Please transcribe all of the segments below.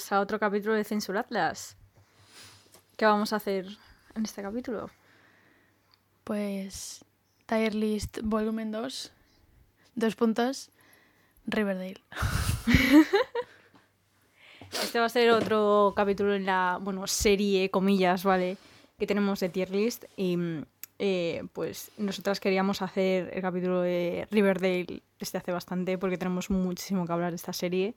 Bienvenidos a otro capítulo de Censur Atlas. ¿Qué vamos a hacer en este capítulo? Pues Tier List Volumen 2, dos puntos, Riverdale. Este va a ser otro capítulo en la, bueno, serie, comillas, ¿vale? Que tenemos de Tier List y eh, pues nosotras queríamos hacer el capítulo de Riverdale desde hace bastante porque tenemos muchísimo que hablar de esta serie,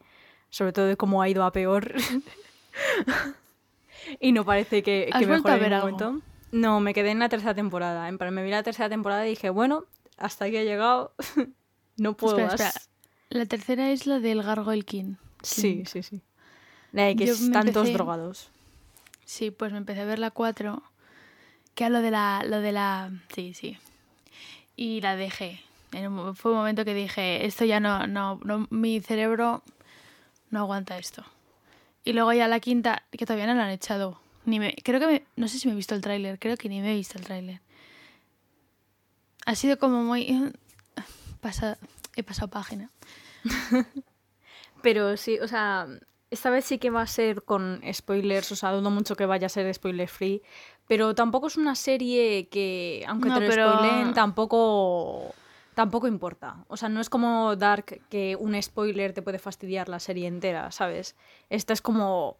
sobre todo de cómo ha ido a peor. y no parece que, ¿Has que a mejore en algo? momento. No, me quedé en la tercera temporada. En plan, me vi la tercera temporada y dije, bueno, hasta aquí he llegado. no puedo Espera, más. espera. La tercera es la del Gargoyle King. Sí, sí, sí. La de que Yo están todos empecé- drogados. Sí, pues me empecé a ver la 4, que era lo de la... Lo de la... Sí, sí. Y la dejé. En un fue un momento que dije, esto ya no, no, no, mi cerebro no aguanta esto. Y luego ya la quinta, que todavía no la han echado. Ni me, creo que me- no sé si me he visto el tráiler, creo que ni me he visto el tráiler. Ha sido como muy... pasa- he pasado página. Pero sí, o sea, esta vez sí que va a ser con spoilers, o sea, dudo mucho que vaya a ser spoiler free, pero tampoco es una serie que, aunque No, te lo pero- spoilen, tampoco, tampoco importa. O sea, no es como Dark que un spoiler te puede fastidiar la serie entera, ¿sabes? Esta es como,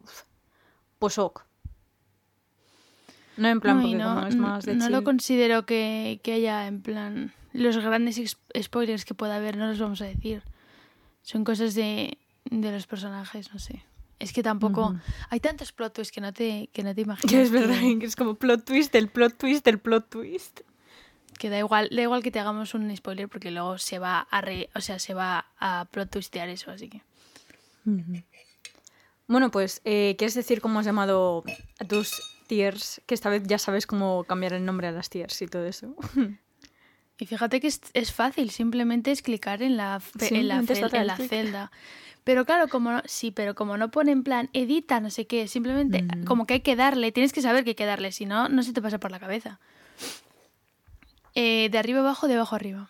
pues ok. No en plan, No, porque no, como es más de no lo considero que, que haya en plan los grandes spoilers que pueda haber, no los vamos a decir. Son cosas de, de los personajes, no sé. Es que tampoco hay tantos plot twists que no te que no te imaginas. Que es verdad, que, que es como plot twist, el plot twist, el plot twist. Que da igual, da igual que te hagamos un spoiler porque luego se va a re- o sea, se va a plot twistear eso, así que Bueno, pues, eh, ¿quieres decir cómo has llamado a tus tiers? Que esta vez ya sabes cómo cambiar el nombre a las tiers y todo eso. Y fíjate que es, es fácil, simplemente es clicar en la, fe- en la, fel- en celda. Pero claro, como no, sí, pero como no pone en plan edita, no sé qué, simplemente Mm. como que hay que darle, tienes que saber que hay que darle, si no, no se te pasa por la cabeza. Eh, de arriba abajo, de abajo arriba.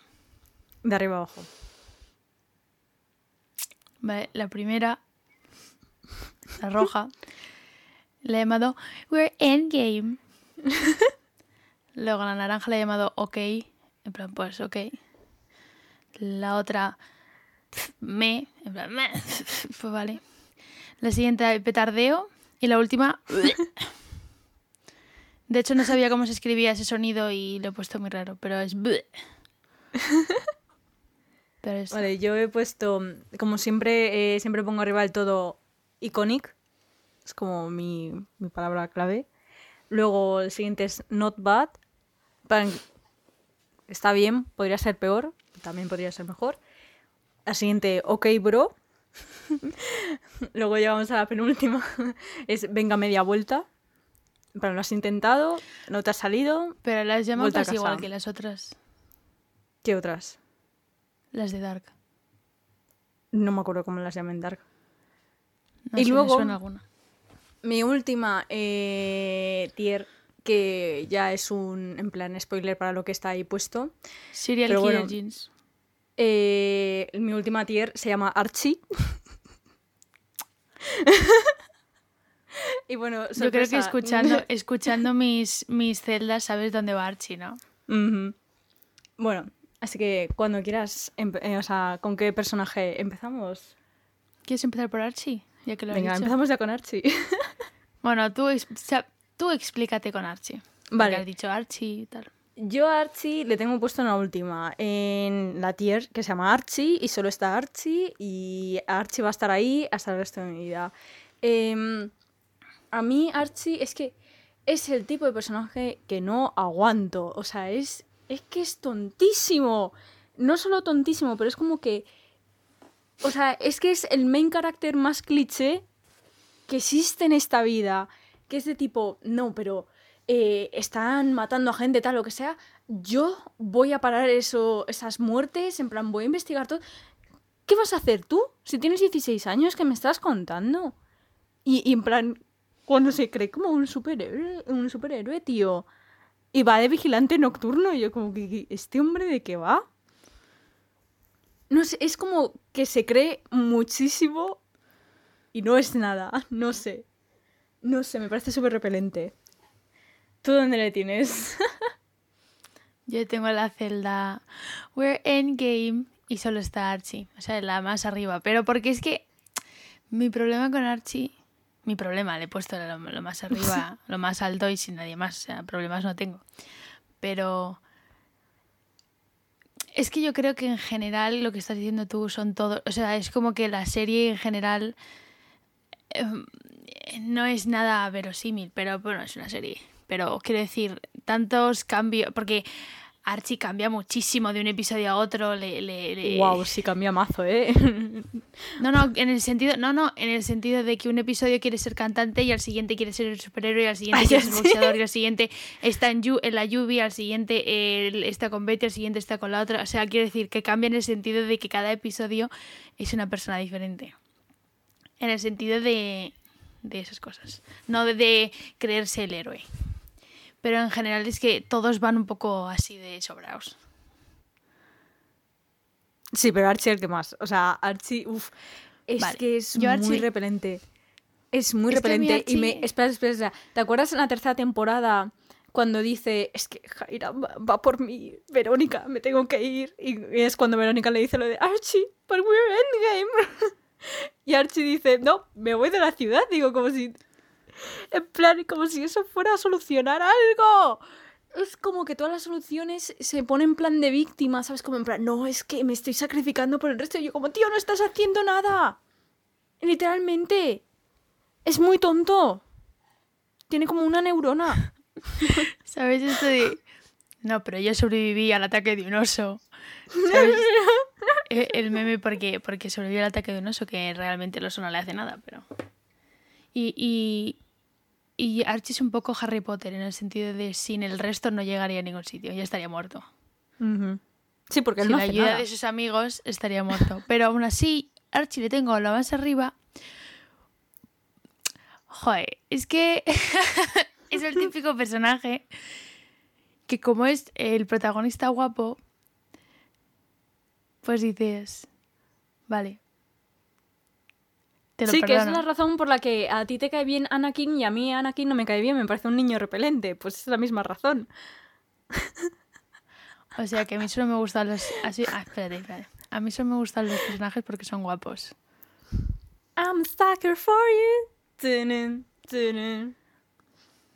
De arriba abajo. Vale, la primera, la roja, la he llamado We're Endgame. Luego la naranja la he llamado OK, en plan, pues OK. La otra, me, en plan, meh, pues vale. La siguiente, petardeo. Y la última, de hecho no sabía cómo se escribía ese sonido y lo he puesto muy raro, pero es... Pero es... Vale, yo he puesto, como siempre, eh, siempre pongo arriba del todo iconic. Es como mi, mi palabra clave. Luego el siguiente es not bad. Está bien, podría ser peor, también podría ser mejor. La siguiente, ok, bro. Luego llegamos a la penúltima. Es venga media vuelta. Pero lo has intentado, no te ha salido. Pero las casi igual que las otras, ¿Qué otras? las de Dark. No me acuerdo cómo las llaman Dark. No Y me luego- suena alguna. Mi última eh, tier, que ya es un, en plan, spoiler para lo que está ahí puesto. Serial Killer bueno, Jeans. Eh, mi última tier se llama Archie. y bueno, Yo creo que escuchando, escuchando mis, mis celdas sabes dónde va Archie, ¿no? Bueno, así que cuando quieras, eh, o sea, ¿con qué personaje empezamos? ¿Quieres empezar por Archie? Ya que lo Venga, dicho. empezamos ya con Archie. Bueno, tú, ex- sa- tú explícate con Archie. Vale. has dicho Archie y tal. Yo a Archie le tengo puesto en la última, en la tier que se llama Archie y solo está Archie y Archie va a estar ahí hasta el resto de mi vida. Em, a mí Archie es que es el tipo de personaje que no aguanto, o sea, es, es que es tontísimo. No solo tontísimo, pero es como que... O sea, es que es el main carácter más cliché que existe en esta vida, que es de tipo, no, pero eh, están matando a gente, tal, lo que sea, yo voy a parar eso, esas muertes, en plan, voy a investigar todo. ¿Qué vas a hacer tú? Si tienes 16 años, ¿qué me estás contando? Y, y en plan, cuando se cree como un superhéroe, un superhéroe, tío, y va de vigilante nocturno, y yo como que, ¿este hombre de qué va? No sé, es como que se cree muchísimo y no es nada, no sé. No sé, me parece súper repelente. ¿Tú dónde le tienes? Yo tengo la celda We're Endgame y solo está Archie, o sea, la más arriba. Pero porque es que mi problema con Archie, mi problema, le he puesto lo, lo más arriba, lo más alto y sin nadie más, o sea, problemas no tengo. Pero es que yo creo que en general lo que estás diciendo tú son todos, o sea, es como que la serie en general em, no es nada verosímil, pero bueno, es una serie. Pero quiero decir, tantos cambios, porque Archie cambia muchísimo de un episodio a otro. Le, le, le- Wow, sí cambia mazo, ¿eh? No, no, en el sentido, no, no, en el sentido de que un episodio quiere ser cantante y al siguiente quiere ser el superhéroe y al siguiente quiere ser boxeador y al siguiente está en, Yu- en la lluvia, al siguiente está con Betty, al siguiente está con la otra. O sea, quiero decir que cambia en el sentido de que cada episodio es una persona diferente. En el sentido de, de esas cosas. No de, de creerse el héroe. Pero en general es que todos van un poco así de sobraos. Sí, pero Archie el que más. O sea, Archie, uff, es Vale, que es yo muy Archie- repelente. Es muy Es repelente. Y me. Archie- Espera, espera, espera. ¿Te acuerdas en la tercera temporada cuando dice, es que Jaira va, va por mí, Verónica, me tengo que ir? Y es cuando Verónica le dice lo de Archie, but we're endgame. y Archie dice, no, me voy de la ciudad. Digo, como si. En plan, como si eso fuera a solucionar algo. Es como que todas las soluciones se ponen en plan de víctima, ¿sabes? Como en plan, no, es que me estoy sacrificando por el resto. Y yo como, tío, no estás haciendo nada. Literalmente. Es muy tonto. Tiene como una neurona. ¿Sabes esto de.? No, pero yo sobreviví al ataque de un oso. ¿Sabes? E- El meme porque, porque sobrevivió al ataque de un oso, que realmente el oso no le hace nada, pero. Y, y, y Archie es un poco Harry Potter en el sentido de sin el resto no llegaría a ningún sitio, ya estaría muerto. Ujú. Sí, porque él Sin no la hace ayuda nada. de sus amigos estaría muerto. Pero aún así, Archie le tengo lo más arriba. Joder, es que es el típico personaje que como es el protagonista guapo, pues dices, vale. Te lo Sí, que es la razón por la que a ti te cae bien Anakin y a mí Anakin no me cae bien, me parece un niño repelente. Pues es la misma razón. O sea que a mí solo me gustan los... Así, ah, espérate, espérate. A mí solo me gustan los personajes porque son guapos. I'm a sucker for you.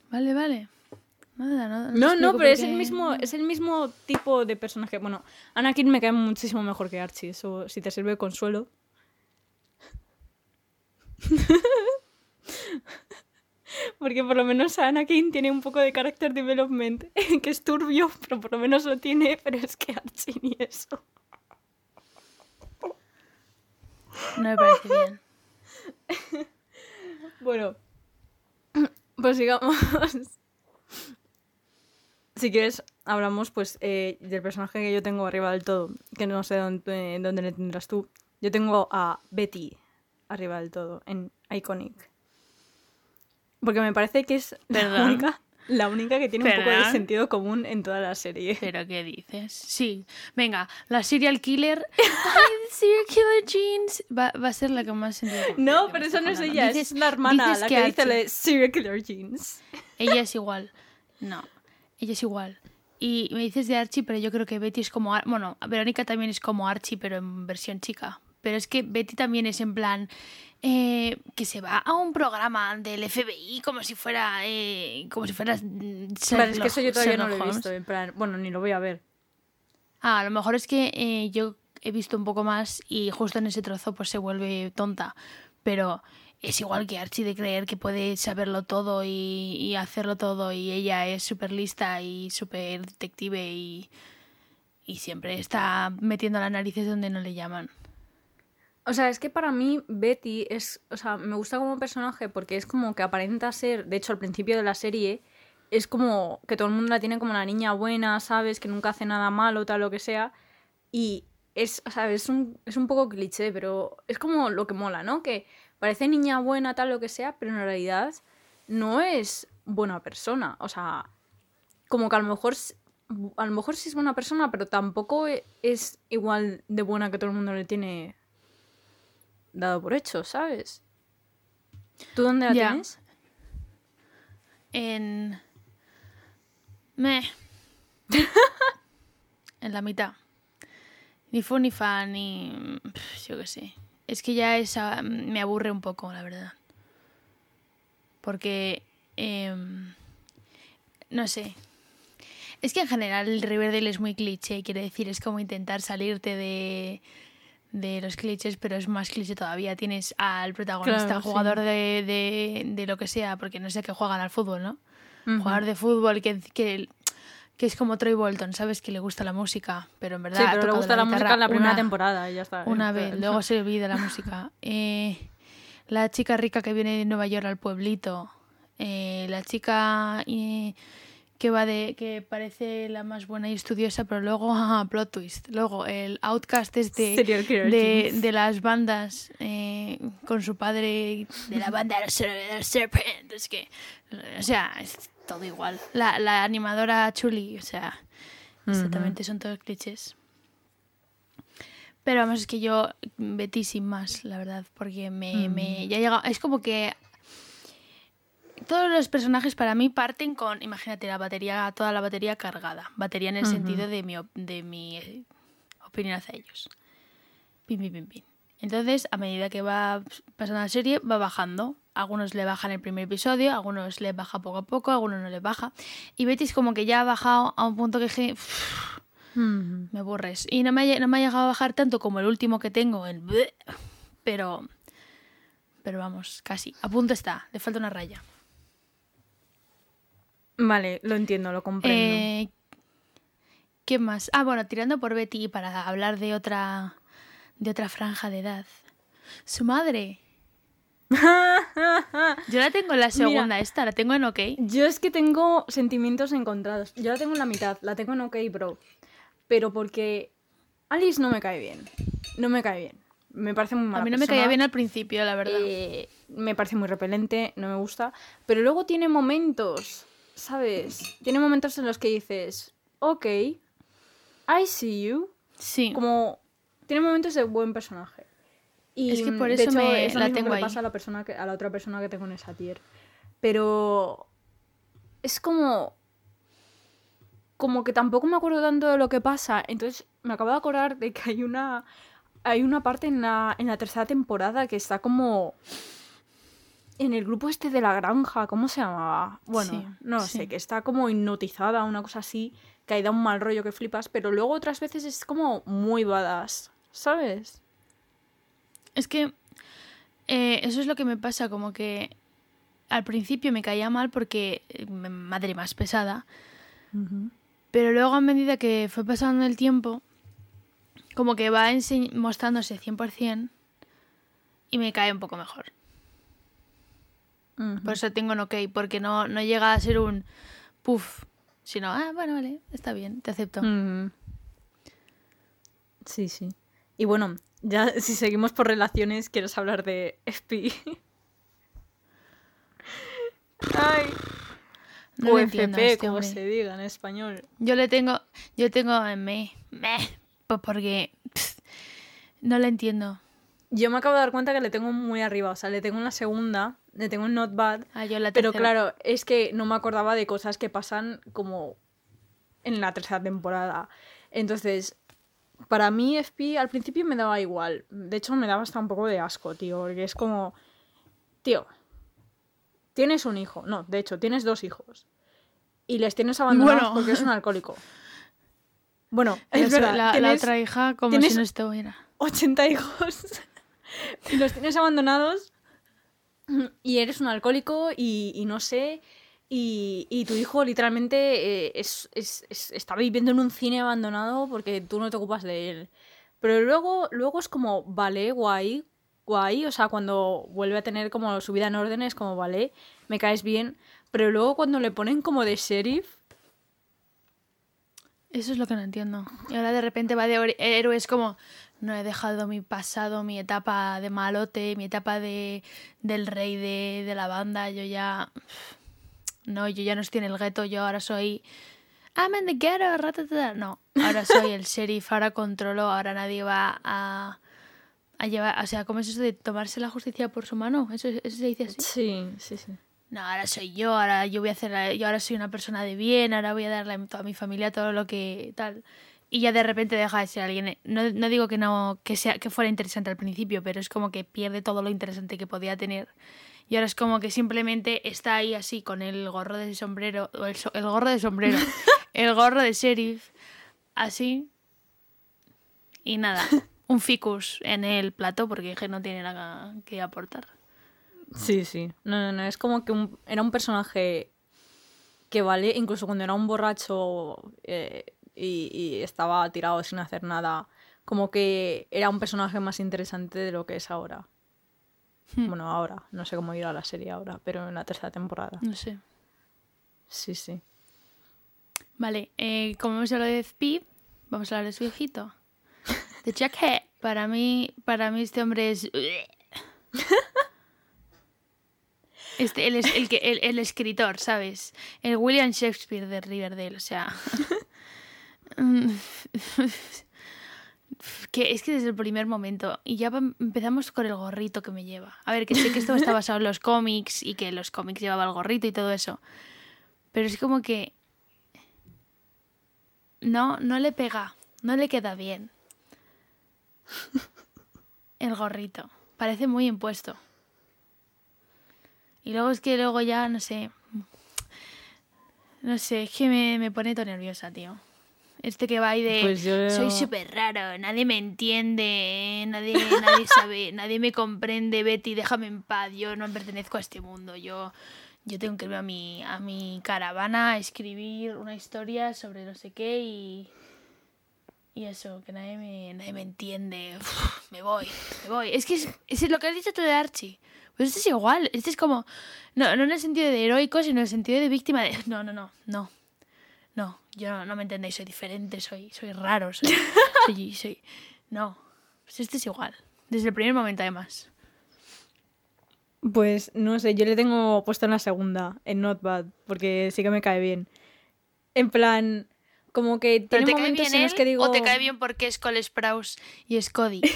Vale, vale. Nada, no, No, no, pero es el mismo, es el mismo tipo de personaje. Bueno, Anakin me cae muchísimo mejor que Archie, eso si te sirve de consuelo. Porque por lo menos Anakin tiene un poco de character development, que es turbio, pero por lo menos lo tiene, pero es que Archie ni eso. No me parece bien. Bueno, pues digamos. Si quieres, hablamos pues eh, del personaje que yo tengo arriba del todo, que no sé dónde, dónde le tendrás tú. Yo tengo a Betty arriba del todo, en Iconic. Porque me parece que es la única, la única que tiene un poco de sentido común en toda la serie. ¿Pero qué dices? Sí. Venga, la serial killer. Ay, serial killer jeans. Va, va a ser la que más sentido No, pero eso no es ella, Dices- es la hermana, la que, dice le Serial Killer Jeans. Ella es igual. No, ella es igual. Y me dices de Archie, pero yo creo que Betty es como... Ar- Bueno, Verónica también es como Archie, pero en versión chica. Pero es que Betty también es en plan... eh, que se va a un programa del FBI como si fuera... eh, como si fuera... Vale, es que Sherlock- eso yo todavía no lo he Sherlock visto, en plan, bueno, ni lo voy a ver. Ah, a lo mejor es que eh, yo he visto un poco más y justo en ese trozo pues se vuelve tonta. Pero es igual que Archie de creer que puede saberlo todo y, y hacerlo todo y ella es súper lista y súper detective y, y siempre está metiendo las narices donde no le llaman. O sea, es que para mí Betty es, o sea, me gusta como personaje porque es como que aparenta ser, de hecho al principio de la serie, es como que todo el mundo la tiene como la niña buena, ¿sabes? Que nunca hace nada malo, tal, lo que sea. Y es, o sea, es un, es un poco cliché, pero es como lo que mola, ¿no? Que parece niña buena, tal, lo que sea, pero en realidad no es buena persona. O sea, como que a lo mejor, a lo mejor sí es buena persona, pero tampoco e- es igual de buena que todo el mundo le tiene dado por hecho, ¿sabes? ¿Tú dónde la tienes? En. Me. en la mitad. Ni fu ni fa, ni. Yo qué sé. Es que ya esa me aburre un poco, la verdad. Porque. em, no sé. Es que en general el Riverdale es muy cliché, quiere decir, es como intentar salirte de, de los clichés, pero es más cliché todavía. Tienes al protagonista, Claro, sí. jugador de, de, de lo que sea, porque no sé que juegan al fútbol, ¿no? Ujú. Jugador de fútbol que, que, que es como Troy Bolton, ¿sabes? Que le gusta la música, pero en verdad Sí, pero le gusta la, música en la primera una- temporada y ya está. Una vez, luego se olvida la música. Eh, la chica rica que viene de Nueva York al pueblito. Eh, la chica eh, que va de que parece la más buena y estudiosa, pero luego, ah, plot twist. Luego, el outcast este killer de, de las bandas eh, con su padre de la banda de los Ser- de los Serpent. Es que, o sea, es todo igual. La, la animadora Chuli, o sea, exactamente son todos clichés. Pero vamos, es que yo Betty sin más, la verdad, porque me, me ya llega, es como que todos los personajes para mí parten con, imagínate, la batería, toda la batería cargada, batería en el sentido de mi, de mi eh, opinión hacia ellos. Pin, pin, pin, pin. Entonces, a medida que va pasando la serie, va bajando. Algunos le bajan el primer episodio, algunos le baja poco a poco, algunos no le baja. Y Betty es como que ya ha bajado a un punto que dije, "Uf, Ujú. me aburres. Y no me, ha, no me ha llegado a bajar tanto como el último que tengo, el pero pero vamos, casi. A punto está, le falta una raya. Vale, lo entiendo, lo comprendo. Eh, ¿Qué más? Ah, bueno, tirando por Betty para hablar de otra de otra franja de edad. Su madre. Yo la tengo en la segunda esta, la tengo en OK. Yo es que tengo sentimientos encontrados. Yo la tengo en la mitad, la tengo en OK, bro. Pero porque Alice no me cae bien. No me cae bien. Me parece muy mala A mí no me caía bien al principio, la verdad. Eh, me parece muy repelente, no me gusta. Pero luego tiene momentos, ¿sabes? Tiene momentos en los que dices, ok, I see you. sí. Como, tiene momentos de buen personaje. Y Es que por de eso hecho, me- es lo la mismo que tengo le ahí. pasa a la, persona que, a la otra persona que tengo en esa tier. Pero es como... Como que tampoco me acuerdo tanto de lo que pasa. Entonces me acabo de acordar de que hay una... Hay una parte en la, en la tercera temporada que está como... En el grupo este de la granja, ¿cómo se llamaba? Bueno, Sí, no sí. sé, que está como hipnotizada, una cosa así, que ahí da un mal rollo que flipas, pero luego otras veces es como muy badass, ¿sabes? Es que eh, eso es lo que me pasa, como que al principio me caía mal porque eh, madre más pesada, pero luego a medida que fue pasando el tiempo, como que va mostrándose 100% y me cae un poco mejor. Por eso tengo un ok, porque no, no llega a ser un puff, sino, ah, bueno, vale, está bien, te acepto. Sí, sí. Y bueno, ya si seguimos por relaciones, ¿quieres hablar de FP? Ay, No o FP, este como hombre. se diga en español. Yo le tengo, yo tengo en me, me, pues porque no lo entiendo. Yo me acabo de dar cuenta que le tengo muy arriba, o sea, le tengo en la segunda, le tengo en Not Bad, Ah, yo en la pero claro, es que no me acordaba de cosas que pasan como en la tercera temporada. Entonces, para mí FP al principio me daba igual, de hecho me daba hasta un poco de asco, tío, porque es como, tío, tienes un hijo, no, de hecho, tienes dos hijos y les tienes abandonados Bueno. porque eres un alcohólico. Bueno, Es verdad, la, la otra hija como si no estuviera. 80 hijos y los tienes abandonados y eres un alcohólico y, no sé, y, y tu hijo literalmente eh, es, es- es- está viviendo en un cine abandonado porque tú no te ocupas de él. Pero luego, luego es como, vale, guay, guay, o sea, cuando vuelve a tener como su vida en orden es como, vale, me caes bien, pero luego cuando le ponen como de sheriff, Eso es lo que no entiendo. Y ahora de repente va de ori- héroes como no he dejado mi pasado, mi etapa de malote, mi etapa de del rey de, de la banda. Yo ya no, yo ya no estoy en el gueto. Yo ahora soy I'm in the ghetto. ratatata. No, ahora soy el sheriff. Ahora controlo. Ahora nadie va a a llevar, o sea, ¿cómo es eso de tomarse la justicia por su mano? ¿Eso, eso se dice así? Sí, sí, sí. No, ahora soy yo, ahora yo voy a hacer, yo ahora soy una persona de bien, ahora voy a darle a toda mi familia todo lo que tal. Y ya de repente deja de ser alguien. No, no digo que no, que sea, que fuera interesante al principio, pero es como que pierde todo lo interesante que podía tener. Y ahora es como que simplemente está ahí así con el gorro de sombrero, o el, so- el gorro de sombrero, el gorro de sheriff, así. Y nada, un ficus en el plato porque que no tiene nada que aportar. Sí, sí. No, no, no. Es como que un- era un personaje que vale, incluso cuando era un borracho eh, y, y estaba tirado sin hacer nada, como que era un personaje más interesante de lo que es ahora. Hmm. Bueno, ahora. No sé cómo irá la serie ahora, pero en la tercera temporada. No sé. Sí, sí. Vale, eh, como hemos hablado de Speed, vamos a hablar de su hijito. De Jack. Para mí, para mí este hombre es... Este, el, que, el, el escritor, ¿sabes? El William Shakespeare de Riverdale, o sea... que es que desde el primer momento, y ya empezamos con el gorrito que me lleva. A ver, que sé que esto está basado en los cómics y que los cómics llevaba el gorrito y todo eso. Pero es como que no, no le pega, no le queda bien. El gorrito. Parece muy impuesto. Y luego es que luego ya, no sé. No sé, es que me, me pone todo nerviosa, tío. Este que va ahí de. Pues yo- Soy súper raro, nadie me entiende, nadie, nadie sabe, nadie me comprende, Betty, déjame en paz, yo no pertenezco a este mundo, yo, yo tengo que irme a mi, a mi caravana a escribir una historia sobre no sé qué y. Y eso, que nadie me, nadie me entiende. Uf, me voy, me voy. Es que es, es lo que has dicho tú de Archie. Pues este es igual. Este es como. No, no en el sentido de heroico, sino en el sentido de víctima de. No, no, no, no. Yo no, me entendéis, soy diferente, soy, soy raro, soy, soy, soy- No, pues este es igual. Desde el primer momento, además. Pues no sé, yo le tengo puesto en la segunda, en Not Bad, porque sí que me cae bien. En plan, como que ¿Pero tiene te cae momentos bien en los que digo. o te cae bien porque es Cole Sprouse y es Cody? De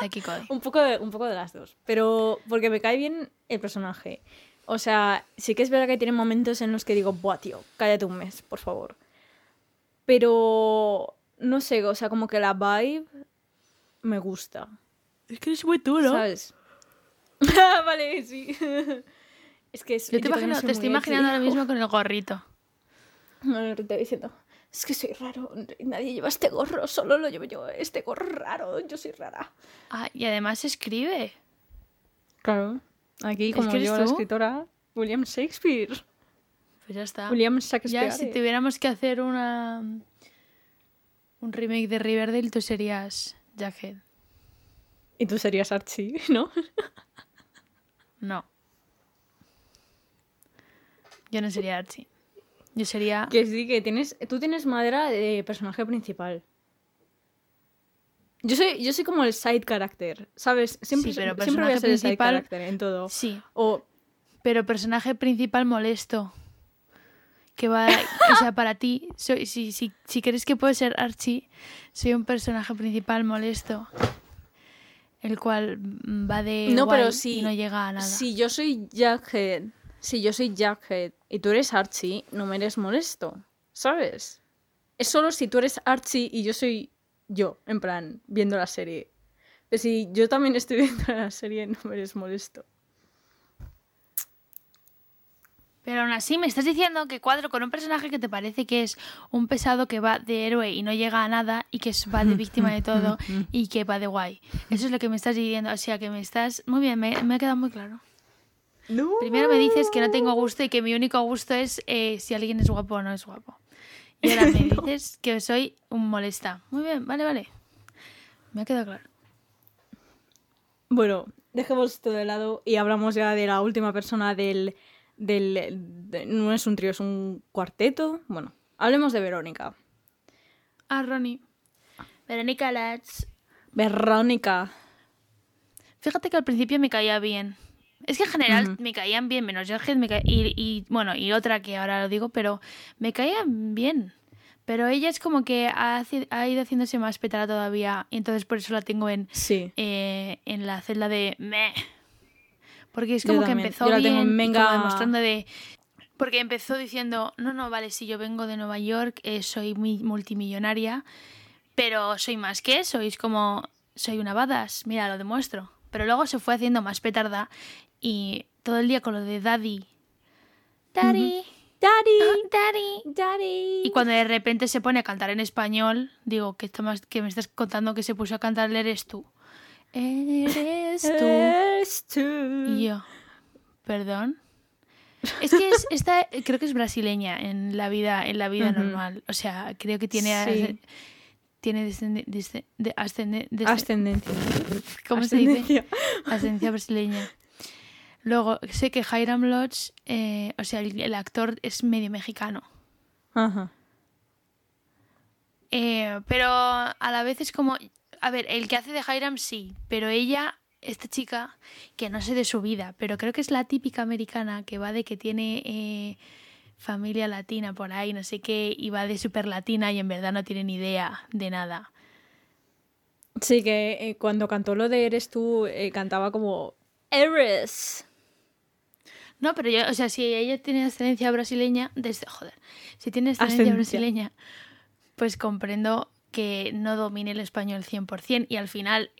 Zack y Cody. Un poco, de, un poco de las dos. Pero porque me cae bien el personaje. O sea, sí que es verdad que tiene momentos en los que digo, buah, tío, cállate un mes, por favor. Pero no sé, o sea, como que la vibe me gusta. Es que es muy duro. ¿Sabes? Ah, vale, sí. es que es, Yo te, también imagino- te estoy imaginando ahora mismo con el gorrito. No, no, te estoy diciendo, es que soy raro, nadie lleva este gorro, solo lo llevo yo, este gorro raro, yo soy rara. Ah, y además escribe. Claro. Aquí, como que eres yo, la tú. escritora, William Shakespeare. Pues ya está. William Shakespeare. Ya si tuviéramos que hacer una un remake de Riverdale, tú serías Jackhead. Y tú serías Archie, ¿no? No. Yo no sería Archie. Yo sería. Que sí, que tienes. Tú tienes madera de personaje principal. Yo soy, yo soy como el side character, ¿sabes? Siempre, Sí, pero siempre voy a personaje ser el side character en todo. Sí, O pero personaje principal molesto. Que va. o sea, para ti, soy, si, si, si crees que puedo ser Archie, soy un personaje principal molesto. El cual va de. No, pero si- Y no llega a nada. si yo soy Jackhead, si yo soy Jackhead y tú eres Archie, no me eres molesto, ¿sabes? Es solo si tú eres Archie y yo soy yo, en plan, viendo la serie. Pero si yo también estoy viendo la serie, no me eres molesto. Pero aún así me estás diciendo que cuadro con un personaje que te parece que es un pesado que va de héroe y no llega a nada y que va de víctima de todo y que va de guay. Eso es lo que me estás diciendo. O sea, que me estás... Muy bien, me, me ha quedado muy claro. No. Primero me dices que no tengo gusto y que mi único gusto es eh, si alguien es guapo o no es guapo. Y ahora me dices que soy un molesta. Muy bien, vale, vale. Me ha quedado claro. Bueno, dejemos esto de lado y hablamos ya de la última persona del... del de- no es un trío, es un cuarteto. Bueno, hablemos de Verónica. Ah, Ronnie. Verónica Latz. Verónica. Fíjate que al principio me caía bien. Es que en general me caían bien, menos Jughead me ca- y, y, bueno, y otra que ahora lo digo, pero me caían bien. Pero ella es como que ha ido haciéndose más petada todavía. Y entonces por eso la tengo en, Sí. eh, en la celda de meh. Porque es como que empezó Yo bien como demostrando de... Porque empezó diciendo, no, no, vale, si yo vengo de Nueva York, eh, soy mi- multimillonaria, pero soy más que eso, y es como, soy una badass, mira, lo demuestro. Pero luego se fue haciendo más petarda y todo el día con lo de daddy. Daddy, Daddy, oh, daddy. daddy. Y cuando de repente se pone a cantar en español, digo, que, más, que me estás contando que se puso a cantar Eres tú. Eres tú. Eres tú. Y yo, perdón. Es que es, esta, creo que es brasileña en la vida, en la vida normal. O sea, creo que tiene, Sí. tiene descende- desce- de- ascende- desce- Ascendencia. ¿cómo se dice? Ascendencia. Ascendencia brasileña. Luego, sé que Hiram Lodge, eh, o sea, el, el actor es medio mexicano. Ajá. Eh, pero a la vez es como. A ver, el que hace de Hiram sí, pero ella, esta chica, que no sé de su vida, pero creo que es la típica americana que va de que tiene eh, familia latina por ahí, no sé qué, y va de super latina y en verdad no tiene ni idea de nada. Sí, que eh, cuando cantó lo de Eres tú, eh, cantaba como Eres. No, pero yo, o sea, si ella tiene ascendencia brasileña, desde. Joder, si tiene ascendencia Ascendencia. brasileña, pues comprendo que no domine el español 100% y al final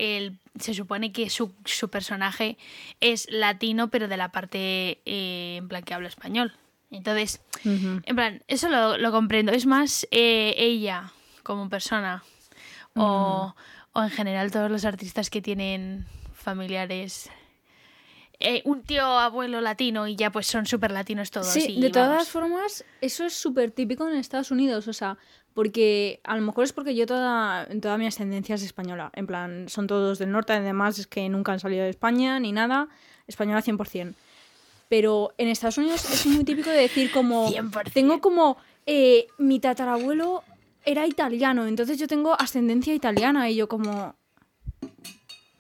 se supone que su, su personaje es latino, pero de la parte eh, en plan que habla español. Entonces, en plan, eso lo, lo comprendo. Es más eh, ella como persona o, o en general todos los artistas que tienen familiares. eh, un tío abuelo latino y ya pues son súper latinos todos. Sí, y de todas formas, eso es súper típico en Estados Unidos, o sea, porque a lo mejor es porque yo toda, toda mi ascendencia es española, en plan, son todos del norte, además es que nunca han salido de España ni nada, española 100%. Pero en Estados Unidos es muy típico de decir como, 100%. tengo como, eh, mi tatarabuelo era italiano, entonces yo tengo ascendencia italiana y yo como,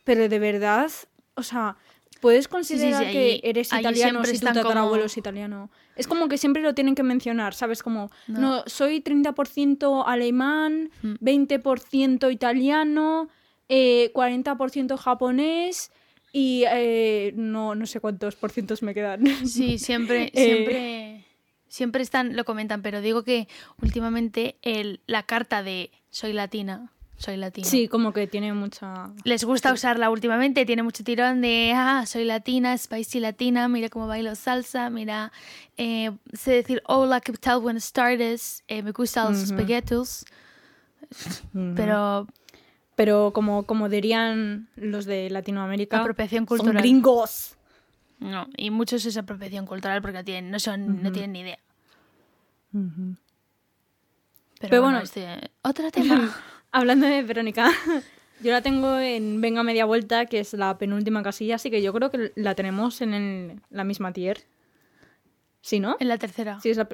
pero de verdad, o sea, ¿puedes considerar sí, que allí- eres italiano si tu tatarabuelo como- es italiano? Es como que siempre lo tienen que mencionar, ¿sabes? Como, no, No. soy 30% alemán, Mm. 20% italiano, eh, 40% japonés y eh, no, no sé cuántos por cientos me quedan. Sí, siempre, Eh. siempre, siempre están, lo comentan, pero digo que últimamente el, la carta de soy latina, soy latina. Sí, como que tiene mucha... Les gusta usarla últimamente, tiene mucho tirón de, ah, soy latina, spicy latina, mira cómo bailo salsa, mira, eh, sé decir, hola, ¿qué tal? Buenas tardes, eh, me gustan los Ujú. espaguetos, pero Pero como, como dirían los de Latinoamérica, Apropiación son cultural. gringos. no, y muchos es apropiación cultural porque no tienen, no son, no tienen ni idea. Pero, Pero bueno, bueno. este, otro tema. Hablando de Verónica, yo la tengo en Venga Media Vuelta, que es la penúltima casilla, así que yo creo que la tenemos en el- la misma tier. ¿Sí, no? en la tercera. Sí, es la...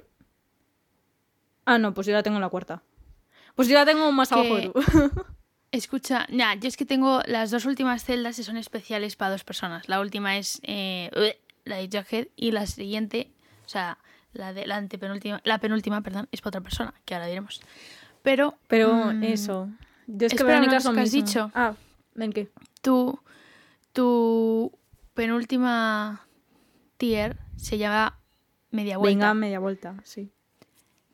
Ah, no, pues yo la tengo en la cuarta. Pues yo la tengo más Que- abajo que tú. Escucha, ya, yo es que tengo las dos últimas celdas y son especiales para dos personas. La última es eh, la de Jughead y la siguiente, o sea, la de la antepenúltima, la penúltima, perdón, es para otra persona, que ahora diremos. Pero, Pero mm, eso. Yo es que Verónica una es lo cosa que has dicho. Ah, ven qué. tu, tu penúltima tier se llama media vuelta. Venga Media Vuelta, sí.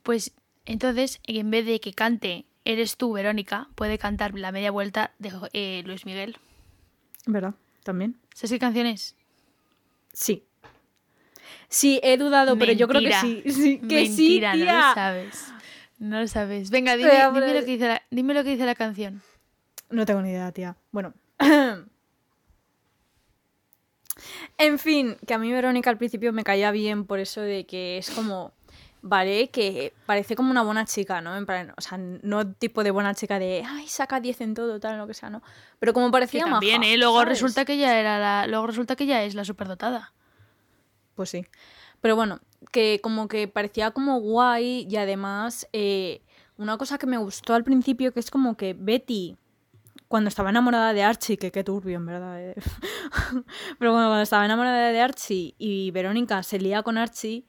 Pues entonces, en vez de que cante Eres tú, Verónica, puede cantar la media vuelta de eh, Luis Miguel. ¿Verdad? También. ¿Sabes qué canción es? Sí. Sí, he dudado, pero yo creo que sí. sí que Mentira, sí, no tía. lo sabes. No lo sabes. Venga, dime, dime lo que dice la, dime lo que dice la canción. No tengo ni idea, tía. Bueno. en fin, que a mí Verónica al principio me caía bien por eso de que es como, vale, que parece como una buena chica, ¿no? En plan, o sea, no tipo de buena chica de, ay, saca 10 en todo, tal, lo que sea, ¿no? Pero como parecía también, maja, ¿eh? Luego ¿sabes? resulta que ella era la, luego resulta que ella es la superdotada. Pues sí. Pero bueno, que como que parecía como guay y además eh, una cosa que me gustó al principio que es como que Betty, cuando estaba enamorada de Archie, que qué turbio en verdad, eh. pero bueno, cuando estaba enamorada de Archie y Verónica se lía con Archie,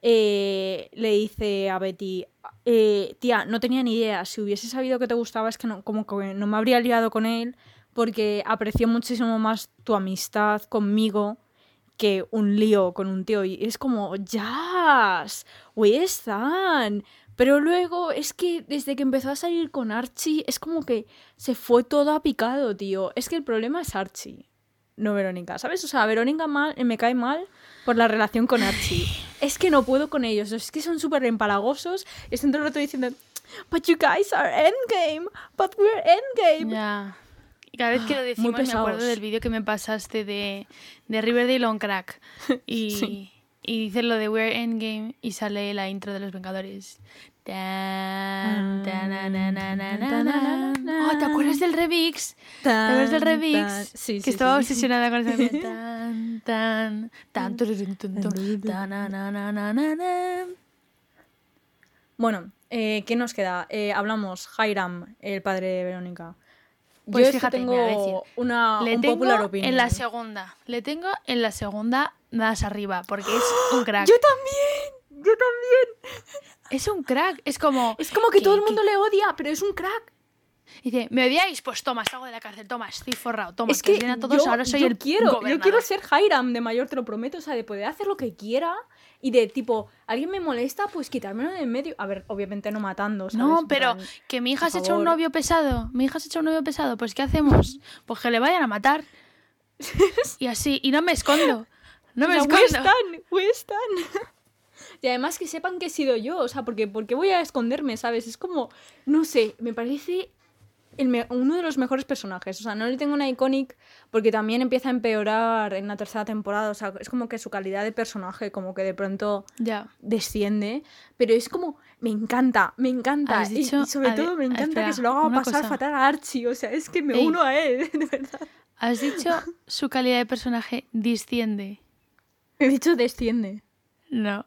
eh, le dice a Betty, eh, tía, no tenía ni idea, si hubiese sabido que te gustaba es que no, como que no me habría liado con él porque aprecio muchísimo más tu amistad conmigo que un lío con un tío. Y es como, ya, we están. Pero luego es que desde que empezó a salir con Archie es como que se fue todo a picado, tío. Es que el problema es Archie, no Verónica, ¿sabes? O sea, Verónica mal, me cae mal por la relación con Archie. Es que no puedo con ellos, es que son súper empalagosos. Y están todo el rato diciendo, but you guys are endgame, but we're endgame. Ya. Y cada vez que lo decimos me acuerdo del vídeo que me pasaste de, de Riverdale on Crack. Y, sí. y dices lo de We're Endgame y sale la intro de los Vengadores. Oh, ¿te acuerdas del remix? ¿Te acuerdas del remix? Sí, que estaba obsesionada con ese tan, tan, tan, Bueno, eh, ¿qué nos queda? Eh, hablamos, Hiram, el padre de Verónica. Pues Yo fíjate, tengo decir, una le un tengo popular opinion. en la segunda. Le tengo en la segunda más arriba, porque es un crack. Yo también, yo también. Es un crack, es como... Es como que todo el mundo le odia, pero es un crack. Dice, ¿me odiáis? Pues toma, salgo de la cárcel, toma, estoy forrado, toma, es que, que a todos, yo, ahora soy yo el quiero, yo gobernador. quiero ser Hiram de mayor, te lo prometo, o sea, de poder hacer lo que quiera y de tipo, alguien me molesta, pues quitármelo de en medio. A ver, obviamente no matando, ¿sabes? No, pero plan, que mi hija se ha hecho un novio pesado, mi hija se ha hecho un novio pesado, pues ¿qué hacemos? Pues que le vayan a matar. Y así, y no me escondo. No me O sea, escondo. están, están. Y además que sepan que he sido yo, o sea, porque ¿por qué voy a esconderme, sabes? Es como, no sé, me parece el uno de los mejores personajes. O sea, no le tengo una iconic porque también empieza a empeorar en la tercera temporada. O sea, es como que su calidad de personaje como que de pronto desciende. Pero es como, me encanta, me encanta. Y- sobre ver, todo me encanta espera, que se lo haga pasar cosa. fatal a Archie. O sea, es que me Ey. uno a él, de verdad. Has dicho su calidad de personaje desciende. He dicho desciende. No.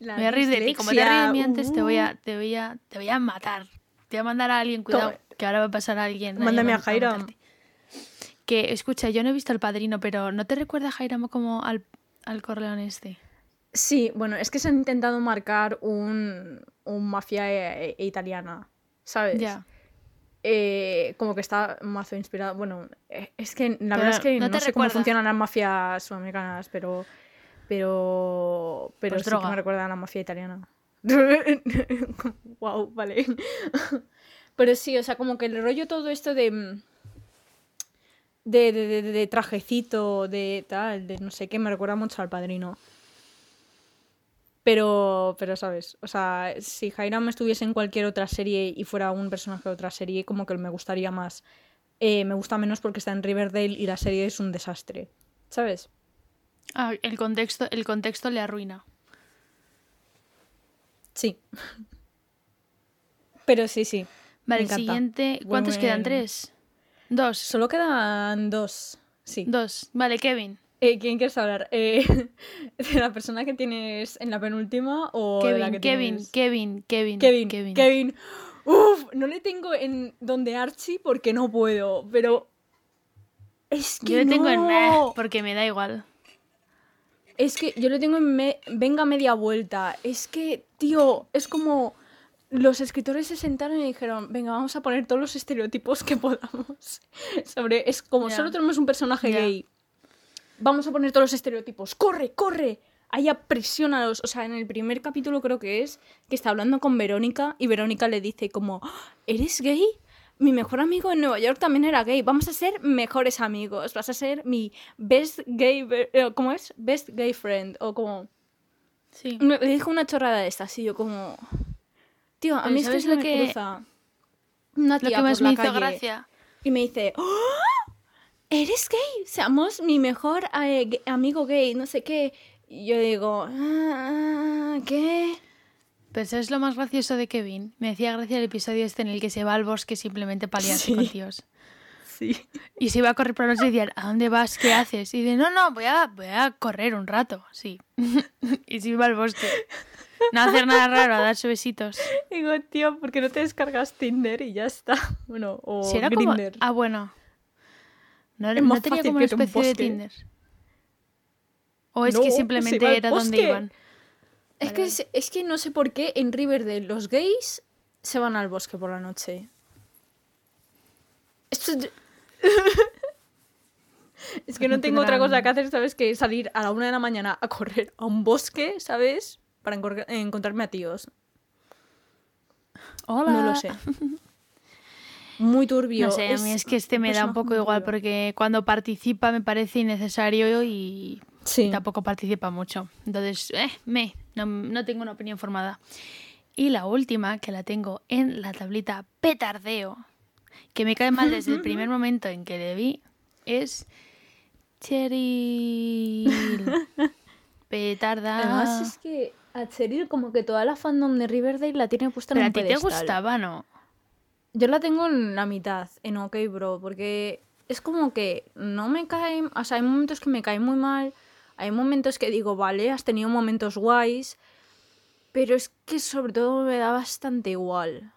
La Me voy a reír de ti. Como te ríes de mí antes, te voy a, te voy a, te voy a matar. Te voy a mandar a alguien, cuidado, que ahora va a pasar a alguien. Mándame a matarte. Que, escucha, yo no he visto al padrino, pero ¿no te recuerda a Hiram como al, al Corleone este? Sí, bueno, es que se han intentado marcar un, un mafia eh, eh, italiana, ¿sabes? Ya. Eh, como que está mazo inspirado. Bueno, eh, es que la Pero verdad es que ¿no no, sé cómo funcionan las mafias sudamericanas, pero. Pero. Pero Pues sí droga. que me recuerda a la mafia italiana. wow, vale. pero sí, o sea, como que el rollo todo esto de. mm, De, de, de- de trajecito, de tal, de no sé qué, me recuerda mucho al padrino. Pero, pero, ¿sabes? O sea, si Hiram estuviese en cualquier otra serie y fuera un personaje de otra serie, como que me gustaría más. Eh, me gusta menos porque está en Riverdale y la serie es un desastre. ¿Sabes? Ah, el contexto, el contexto le arruina. Sí. Pero sí, sí. Vale, el siguiente. ¿Cuántos quedan? ¿Tres? ¿Dos? Solo quedan dos. Sí. Dos. Vale, Kevin. Eh, ¿Quién quieres hablar? Eh, ¿De la persona que tienes en la penúltima o de la Kevin, que Kevin, tienes- Kevin, Kevin, Kevin, Kevin. Kevin. Uf, no le tengo en donde Archie porque no puedo, pero es que Yo le tengo en porque me da igual. Es que yo le tengo en me- venga media vuelta. Es que, tío, es como los escritores se sentaron y dijeron, venga, vamos a poner todos los estereotipos que podamos sobre es como solo tenemos un personaje gay. Vamos a poner todos los estereotipos. Corre, corre. Haya presiónalos. O sea, en el primer capítulo creo que es que está hablando con Verónica y Verónica le dice como, "¡Ah! ¿eres gay? Mi mejor amigo en Nueva York también era gay. Vamos a ser mejores amigos. Vas a ser mi best gay... eh, ¿Cómo es? Best gay friend. O como... Sí. Me dijo una chorrada de estas y yo como... Tío, a Pero mí es que ¿sabes se lo que- cruza una Lo tía que más por la me hizo calle gracia. y me dice... "¡Oh! ¿Eres gay? Seamos mi mejor eh, amigo gay, no sé qué. Y yo digo... "Ah, ¿Qué? Pero ¿sabes lo más gracioso de Kevin? Me hacía gracia el episodio este en el que se va al bosque simplemente para liarse Sí. con tíos. Sí. Y se iba a correr por la noche y decían, ¿a dónde vas? ¿Qué haces? Y dice, no, no, voy a, voy a correr un rato, sí. y se iba al bosque. No hacer nada raro, a darse besitos. Digo, tío, ¿por qué no te descargas Tinder y ya está? Bueno, o Si era como... Ah, bueno. No, Es no tenía como una un especie de. Tinder. ¿O es No, que simplemente era donde iban? Es que, es, es que no sé por qué en Riverdale los gays se van al bosque por la noche. Esto es... es que Pues no tengo otra cosa que hacer, ¿sabes? Que salir a la una de la mañana a correr a un bosque, ¿sabes? Para encontrarme a tíos. Hola. No lo sé. Muy turbio. No sé, a mí es que este me da un poco igual turbio. porque cuando participa me parece innecesario y Sí. tampoco participa mucho. Entonces, eh, me, no, no tengo una opinión formada. Y la última, que la tengo en la tablita petardeo, que me cae mal desde el primer momento en que le vi, es Cheryl. Petarda. Además es que a Cheryl como que toda la fandom de Riverdale la tiene puesta en Pero a un ti te pedestal. gustaba, ¿no? Yo la tengo en la mitad, en OK Bro, porque es como que no me cae, o sea, hay momentos que me cae muy mal, hay momentos que digo, vale, has tenido momentos guays, pero es que sobre todo me da bastante igual.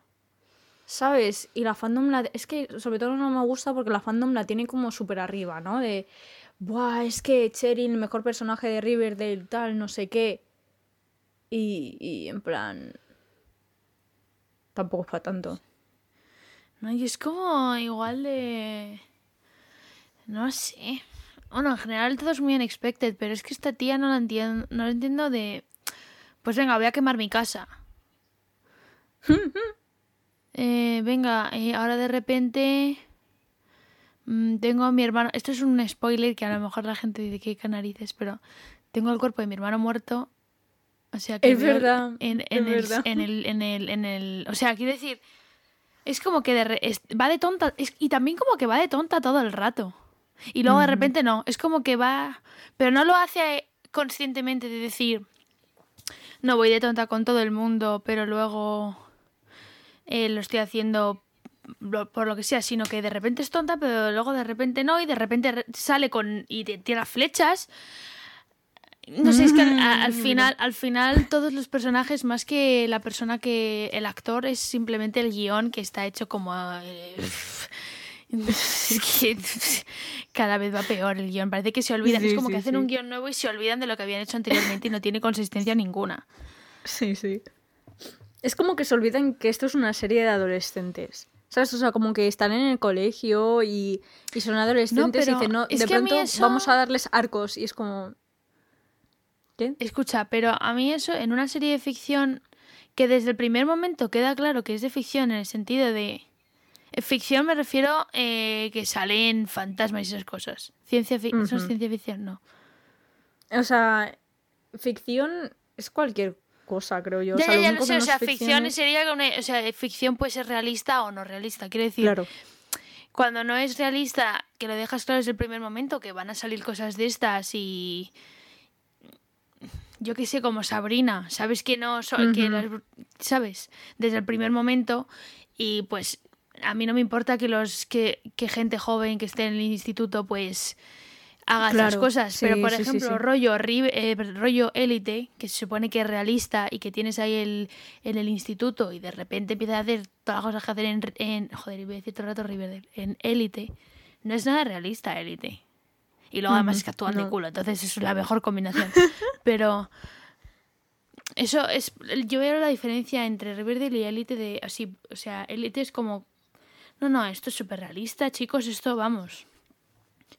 ¿Sabes? Y la fandom la... Es que sobre todo no me gusta porque la fandom la tiene como súper arriba, ¿no? De, buah, es que Cheryl, el mejor personaje de Riverdale, tal, no sé qué. Y, y en plan... Tampoco es para tanto. No, y es como igual de... No sé. Bueno, en general todo es muy unexpected, pero es que esta tía no la entiendo, no la entiendo de... Pues venga, voy a quemar mi casa. Eh, venga, eh, ahora de repente mm, tengo a mi hermano... Esto es un spoiler que a lo mejor la gente dice que narices, pero tengo el cuerpo de mi hermano muerto. O sea que Es verdad, En, es el, verdad. en el, en el, en el, o sea, quiero decir, es como que de re- es- va de tonta es- y también como que va de tonta todo el rato. Y luego de repente no, es como que va, pero no lo hace conscientemente de decir, no voy de tonta con todo el mundo, pero luego eh, lo estoy haciendo por lo que sea, sino que de repente es tonta, pero luego de repente no, y de repente re- sale con y tira flechas. No sé, es que al, al final, al final todos los personajes, más que la persona que el actor, es simplemente el guion que está hecho como eh, es que cada vez va peor el guion. Parece que se olvidan. es como sí, que hacen sí. un guion nuevo y se olvidan de lo que habían hecho anteriormente y no tiene consistencia ninguna. Sí, sí. Es como que se olvidan que esto es una serie de adolescentes. ¿Sabes? O sea, como que están en el colegio y, y son adolescentes y dicen, no, de a pronto eso- vamos a darles arcos. Y es como. ¿Qué? Escucha, pero a mí eso en una serie de ficción que desde el primer momento queda claro que es de ficción en el sentido de... eh, Ficción me refiero eh, que salen fantasmas y esas cosas. Ciencia fi- ¿Eso es ciencia ficción? No. O sea, ficción es cualquier cosa, creo yo. O sea, ya, ya sé, o ficción es- sería que una- o sea, ficción puede ser realista o no realista. Quiero decir, Claro. cuando no es realista, que lo dejas claro desde el primer momento, que van a salir cosas de estas y... Yo qué sé, como Sabrina, sabes que no... so- que las- ¿Sabes? Desde el primer momento y pues a mí no me importa que los que, que gente joven que esté en el instituto pues haga Claro, cosas, pero por sí, ejemplo sí. rollo eh, rollo élite que se supone que es realista y que tienes ahí el, en el instituto y de repente empieza a hacer todas las cosas que hacer en, en joder iba a decir todo el rato Riverdale en élite no es nada realista élite. Y luego además es que actúan de culo entonces es la mejor combinación. Pero eso es yo veo la diferencia entre Riverdale y élite de así o sea élite es como no no esto es súper realista chicos esto vamos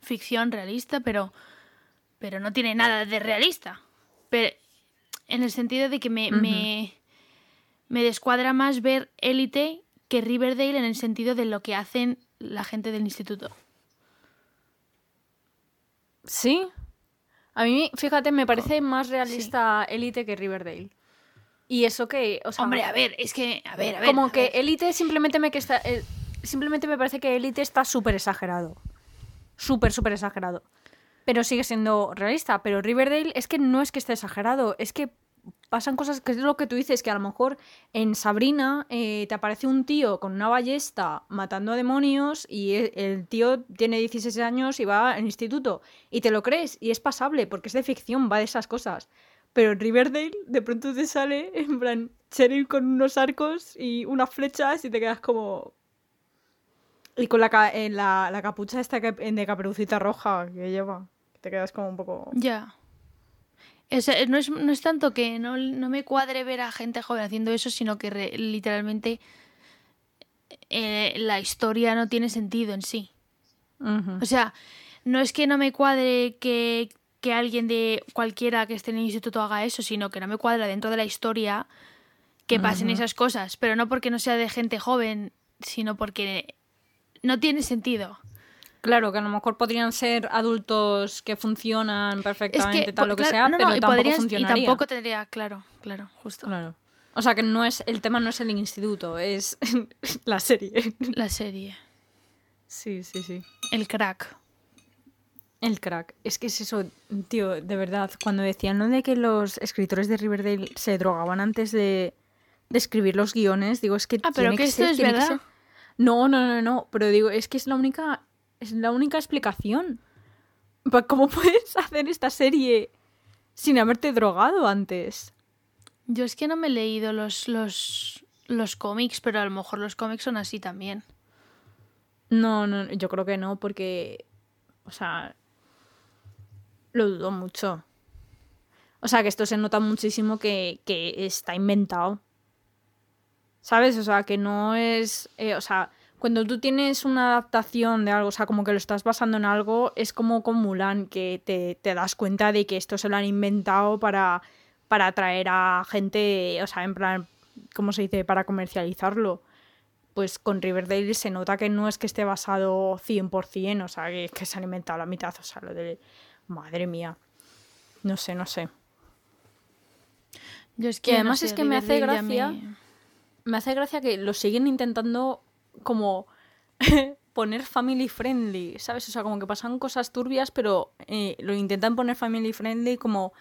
ficción realista, pero, pero no tiene nada de realista. Pero en el sentido de que me, me, me descuadra más ver Élite que Riverdale en el sentido de lo que hacen la gente del instituto. Sí. A mí, fíjate, me parece más realista Elite que Riverdale. Y eso que, o sea, Hombre, a ver, es que, a ver, a ver. como a que ver. Elite simplemente me que está eh, simplemente me parece que Elite está súper exagerado. Súper, súper exagerado. Pero sigue siendo realista. Pero Riverdale es que no es que esté exagerado, es que pasan cosas que es lo que tú dices, que a lo mejor en Sabrina eh, te aparece un tío con una ballesta matando a demonios y e- el tío tiene 16 años y va al instituto. Y te lo crees y es pasable porque es de ficción, va de esas cosas. Pero Riverdale de pronto te sale en plan Cheryl con unos arcos y unas flechas y te quedas como... Y con la, en la, la capucha esta que- de caperucita roja que lleva. Te quedas como un poco... Ya. Es- eh, no, es, no es tanto que no, no me cuadre ver a gente joven haciendo eso, sino que re- literalmente eh, la historia no tiene sentido en sí. O sea, no es que no me cuadre que, que alguien de cualquiera que esté en el instituto haga eso, sino que no me cuadra dentro de la historia que pasen esas cosas. Pero no porque no sea de gente joven, sino porque no tiene sentido. Claro, que a lo mejor podrían ser adultos que funcionan Es perfectamente, que, tal lo que sea, no, no, pero y tampoco podrían- y funcionaría. tampoco tendría, claro, claro, justo. Claro. O sea que no es el tema no es el instituto, es la serie. La serie. Sí, sí, sí. El crack. El crack. Es que es eso, tío, de verdad. Cuando decían lo de que los escritores de Riverdale se drogaban antes de, de escribir los guiones, digo, es que. Ah, pero tiene que esto ser, es tiene que verdad. ser- No, no, no, no. Pero digo, es que es la única. Es la única explicación. ¿Cómo puedes hacer esta serie sin haberte drogado antes? Yo es que no me he leído los, los, los cómics, pero a lo mejor los cómics son así también. No, no, yo creo que no, porque. O sea. Lo dudo mucho. O sea, que esto se nota muchísimo que, que está inventado. ¿Sabes? O sea, que no es. eh, o sea, cuando tú tienes una adaptación de algo, o sea, como que lo estás basando en algo, es como con Mulan, que te, te das cuenta de que esto se lo han inventado para, para atraer a gente, o sea, en plan, ¿cómo se dice? Para comercializarlo pues con Riverdale se nota que no es que esté basado 100%, o sea, que, que se han inventado la mitad, o sea, lo de... Madre mía. No sé, no sé. Yo es Que que además no es sé, que me hace gracia- me- Me hace gracia que lo siguen intentando como poner family friendly, ¿sabes? O sea, como que pasan cosas turbias, pero eh, lo intentan poner family friendly como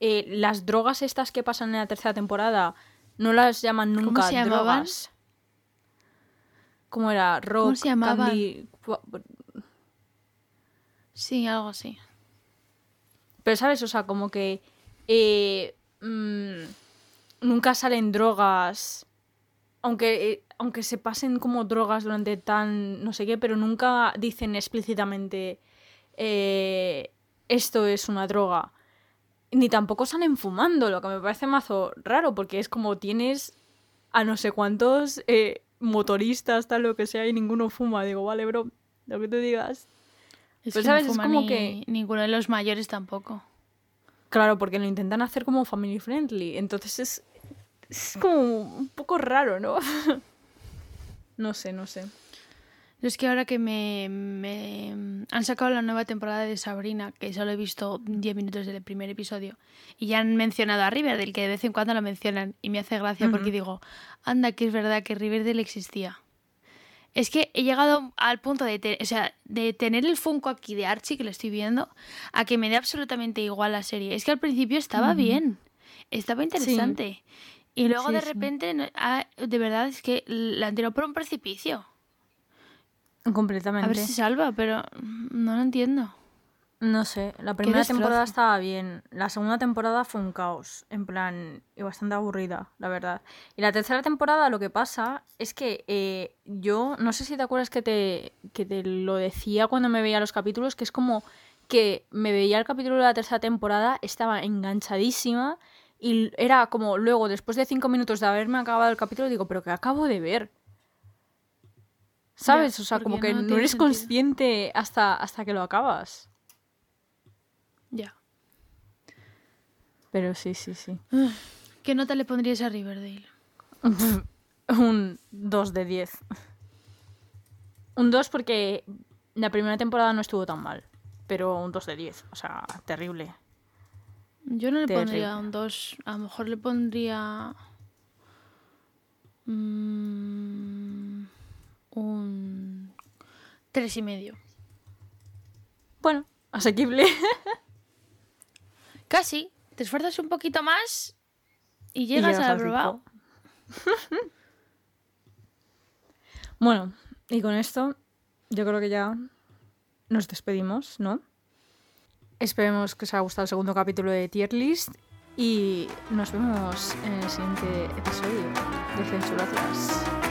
eh, las drogas estas que pasan en la tercera temporada no las llaman ¿Cómo nunca se llamaban? drogas. ¿Cómo era? Rock, se llamaban? candy... Sí, algo así. Pero, ¿sabes? O sea, como que eh, mm, nunca salen drogas. Aunque, eh, aunque se pasen como drogas durante tan no sé qué, pero nunca dicen explícitamente eh, esto es una droga. Ni tampoco salen fumando, lo que me parece mazo raro, porque es como tienes a no sé cuántos eh, motoristas, tal lo que sea, y ninguno fuma. Digo, vale, bro, lo que tú digas. Es Pues, que ¿sabes? no Es como ni- que- Ninguno de los mayores tampoco. Claro, porque lo intentan hacer como family friendly. Entonces es, es como un poco raro, ¿no? no sé, no sé. Es que ahora que me, me han sacado la nueva temporada de Sabrina, que solo he visto 10 minutos del primer episodio, y ya han mencionado a Riverdale, que de vez en cuando lo mencionan, y me hace gracia porque digo, anda, que es verdad que Riverdale existía. Es que he llegado al punto de, te- o sea, de tener el Funko aquí de Archie, que lo estoy viendo, a que me dé absolutamente igual la serie. Es que al principio estaba bien, estaba interesante. Y luego Sí, de repente, ah, de verdad, es que la han tirado por un precipicio. Completamente. A ver si salva, pero no lo entiendo. No sé, la primera temporada estaba bien. La segunda temporada fue un caos. En plan, y bastante aburrida, la verdad. Y la tercera temporada lo que pasa es que eh, yo, no sé si te acuerdas que te, que te lo decía cuando me veía los capítulos, que es como que me veía el capítulo de la tercera temporada, estaba enganchadísima y era como luego, después de cinco minutos de haberme acabado el capítulo, digo, pero ¿qué acabo de ver? ¿Sabes? Ya, o sea, como que no eres sentido. consciente hasta, hasta que lo acabas. Ya. Pero sí, sí, sí. ¿Qué nota le pondrías a Riverdale? Un 2 de 10. Un 2 porque la primera temporada no estuvo tan mal. Pero un 2 de 10. O sea, terrible. Yo no le Terrible. pondría un 2. A lo mejor le pondría. mm, un. Tres y medio. Bueno, asequible. Casi. Te esfuerzas un poquito más y llegas, llegas al al aprobado. bueno, y con esto yo creo que ya nos despedimos, ¿no? Esperemos que os haya gustado el segundo capítulo de Tier List y nos vemos en el siguiente episodio de Censuracias.